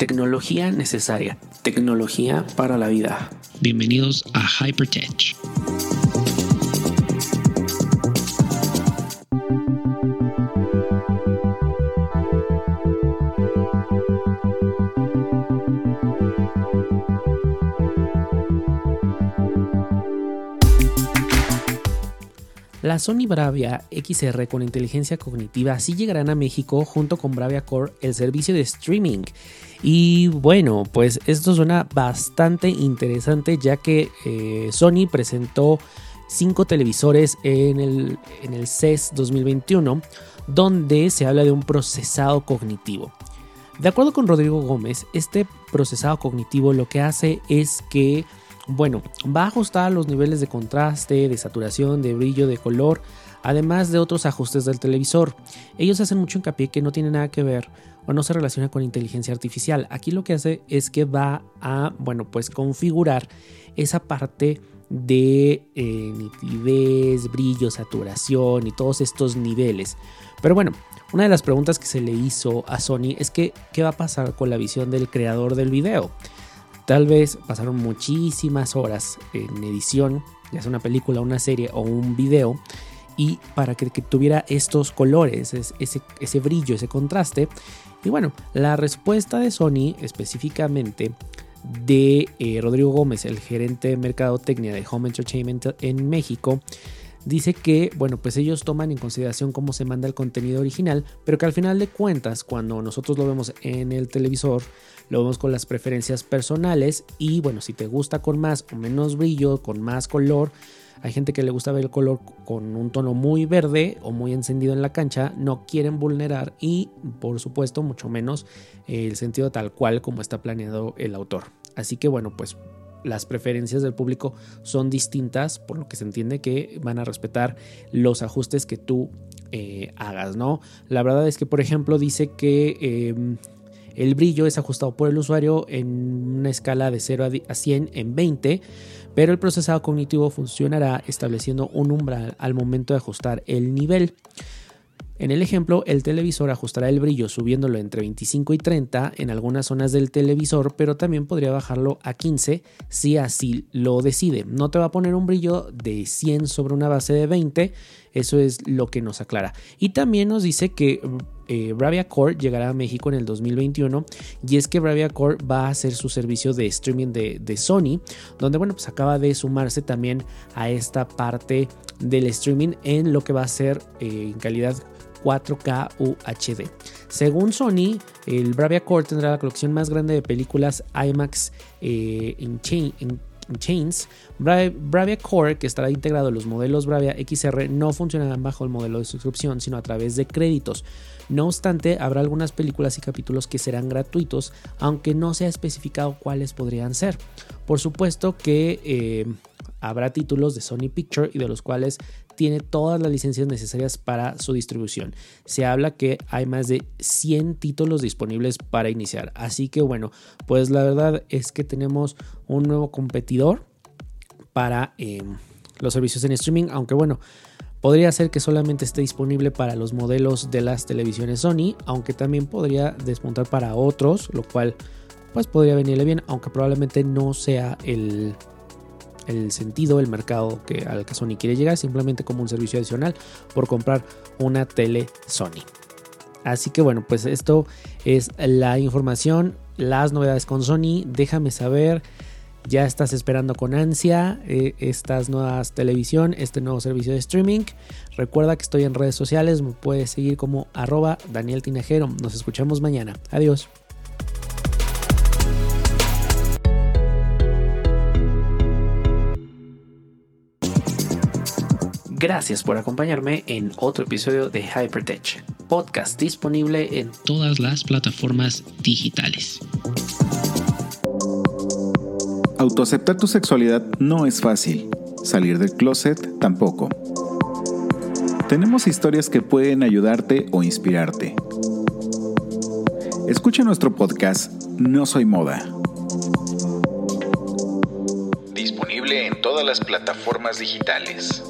tecnología necesaria, tecnología para la vida. Bienvenidos a Hypertech. La Sony Bravia XR con inteligencia cognitiva sí llegarán a México junto con Bravia Core, el servicio de streaming. Y bueno, pues esto suena bastante interesante ya que eh, Sony presentó cinco televisores en el, en el CES 2021 donde se habla de un procesado cognitivo. De acuerdo con Rodrigo Gómez, este procesado cognitivo lo que hace es que bueno, va a ajustar los niveles de contraste, de saturación, de brillo, de color, además de otros ajustes del televisor. Ellos hacen mucho hincapié que no tiene nada que ver o no se relaciona con inteligencia artificial. Aquí lo que hace es que va a, bueno, pues configurar esa parte de eh, nitidez, brillo, saturación y todos estos niveles. Pero bueno, una de las preguntas que se le hizo a Sony es que qué va a pasar con la visión del creador del video. Tal vez pasaron muchísimas horas en edición, ya sea una película, una serie o un video, y para que, tuviera estos colores, ese, ese brillo, ese contraste. Y bueno, la respuesta de Sony específicamente de eh, Rodrigo Gómez, el gerente de mercadotecnia de Home Entertainment en México, dice que, bueno, pues ellos toman en consideración cómo se manda el contenido original, pero que al final de cuentas, cuando nosotros lo vemos en el televisor, lo vemos con las preferencias personales y, bueno, si te gusta con más o menos brillo, con más color, hay gente que le gusta ver el color con un tono muy verde o muy encendido en la cancha, no quieren vulnerar y, por supuesto, mucho menos el sentido tal cual como está planeado el autor. Así que, bueno, pues las preferencias del público son distintas, por lo que se entiende que van a respetar los ajustes que tú eh, hagas, ¿no? La verdad es que, por ejemplo, dice que em, el brillo es ajustado por el usuario en una escala de 0 a 100 en 20, pero el procesado cognitivo funcionará estableciendo un umbral al momento de ajustar el nivel. En el ejemplo, el televisor ajustará el brillo subiéndolo entre 25 y 30 en algunas zonas del televisor, pero también podría bajarlo a 15 si así lo decide. No te va a poner un brillo de 100 sobre una base de 20, eso es lo que nos aclara. Y también nos dice que eh, Bravia Core llegará a México en el 2021 y es que Bravia Core va a hacer su servicio de streaming de, Sony, donde bueno, pues acaba de sumarse también a esta parte del streaming en lo que va a ser eh, en calidad 4K UHD. Según Sony, el Bravia Core tendrá la colección más grande de películas IMAX eh, en, Chains. Bravia Core, que estará integrado en los modelos Bravia XR, no funcionarán bajo el modelo de suscripción, sino a través de créditos. No obstante, habrá algunas películas y capítulos que serán gratuitos, aunque no se ha especificado cuáles podrían ser. Por supuesto que eh, habrá títulos de Sony Picture y de los cuales tiene todas las licencias necesarias para su distribución. Se habla que hay más de 100 títulos disponibles para iniciar. Así que bueno, pues la verdad es que tenemos un nuevo competidor para em, los servicios en streaming, aunque bueno, Podría ser que solamente esté disponible para los modelos de las televisiones Sony, aunque también podría despuntar para otros, lo cual pues podría venirle bien, aunque probablemente no sea el, el sentido, el mercado que, al que Sony quiere llegar, simplemente como un servicio adicional por comprar una tele Sony. Así que bueno, pues esto es la información, las novedades con Sony. Déjame saber, ya estás esperando con ansia eh, estas nuevas televisión, este nuevo servicio de streaming. Recuerda que estoy en redes sociales, me puedes seguir como arroba Daniel Tinajero. Nos escuchamos mañana. Adiós. Gracias por acompañarme en otro episodio de Hypertech, podcast disponible en todas las plataformas digitales. Autoaceptar tu sexualidad no es fácil, salir del closet tampoco. Tenemos historias que pueden ayudarte o inspirarte. Escucha nuestro podcast No Soy Moda. Todas las plataformas digitales.